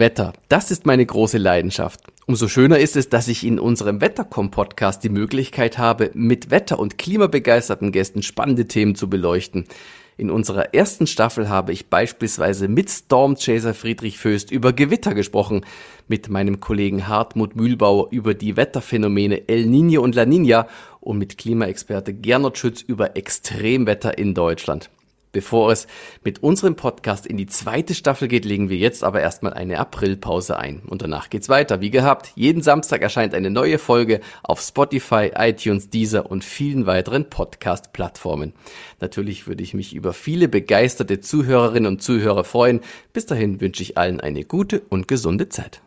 Wetter, das ist meine große Leidenschaft. Umso schöner ist es, dass ich in unserem Wettercom-Podcast die Möglichkeit habe, mit Wetter- und klimabegeisterten Gästen spannende Themen zu beleuchten. In unserer ersten Staffel habe ich beispielsweise mit Stormchaser Friedrich Föst über Gewitter gesprochen, mit meinem Kollegen Hartmut Mühlbauer über die Wetterphänomene El Niño und La Niña und mit Klimaexperte Gernot Schütz über Extremwetter in Deutschland. Bevor es mit unserem Podcast in die zweite Staffel geht, legen wir jetzt aber erstmal eine Aprilpause ein. Und danach geht's weiter. Wie gehabt, jeden Samstag erscheint eine neue Folge auf Spotify, iTunes, Deezer und vielen weiteren Podcast-Plattformen. Natürlich würde ich mich über viele begeisterte Zuhörerinnen und Zuhörer freuen. Bis dahin wünsche ich allen eine gute und gesunde Zeit.